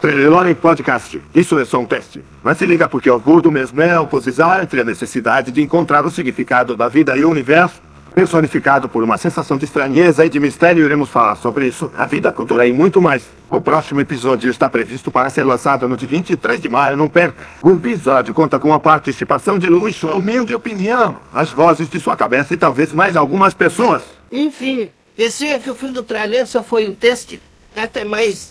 Trelelore Podcast. Isso é só um teste. Mas se liga porque o orgulho mesmo é a oposição entre a necessidade de encontrar o significado da vida e o universo, personificado por uma sensação de estranheza e de mistério. Iremos falar sobre isso, a vida, a cultura e muito mais. O próximo episódio está previsto para ser lançado no dia 23 de maio. Não perca. O episódio conta com a participação de luxo, de opinião, as vozes de sua cabeça e talvez mais algumas pessoas. Enfim, esse é que o fim do trailer só foi um teste. Até mais.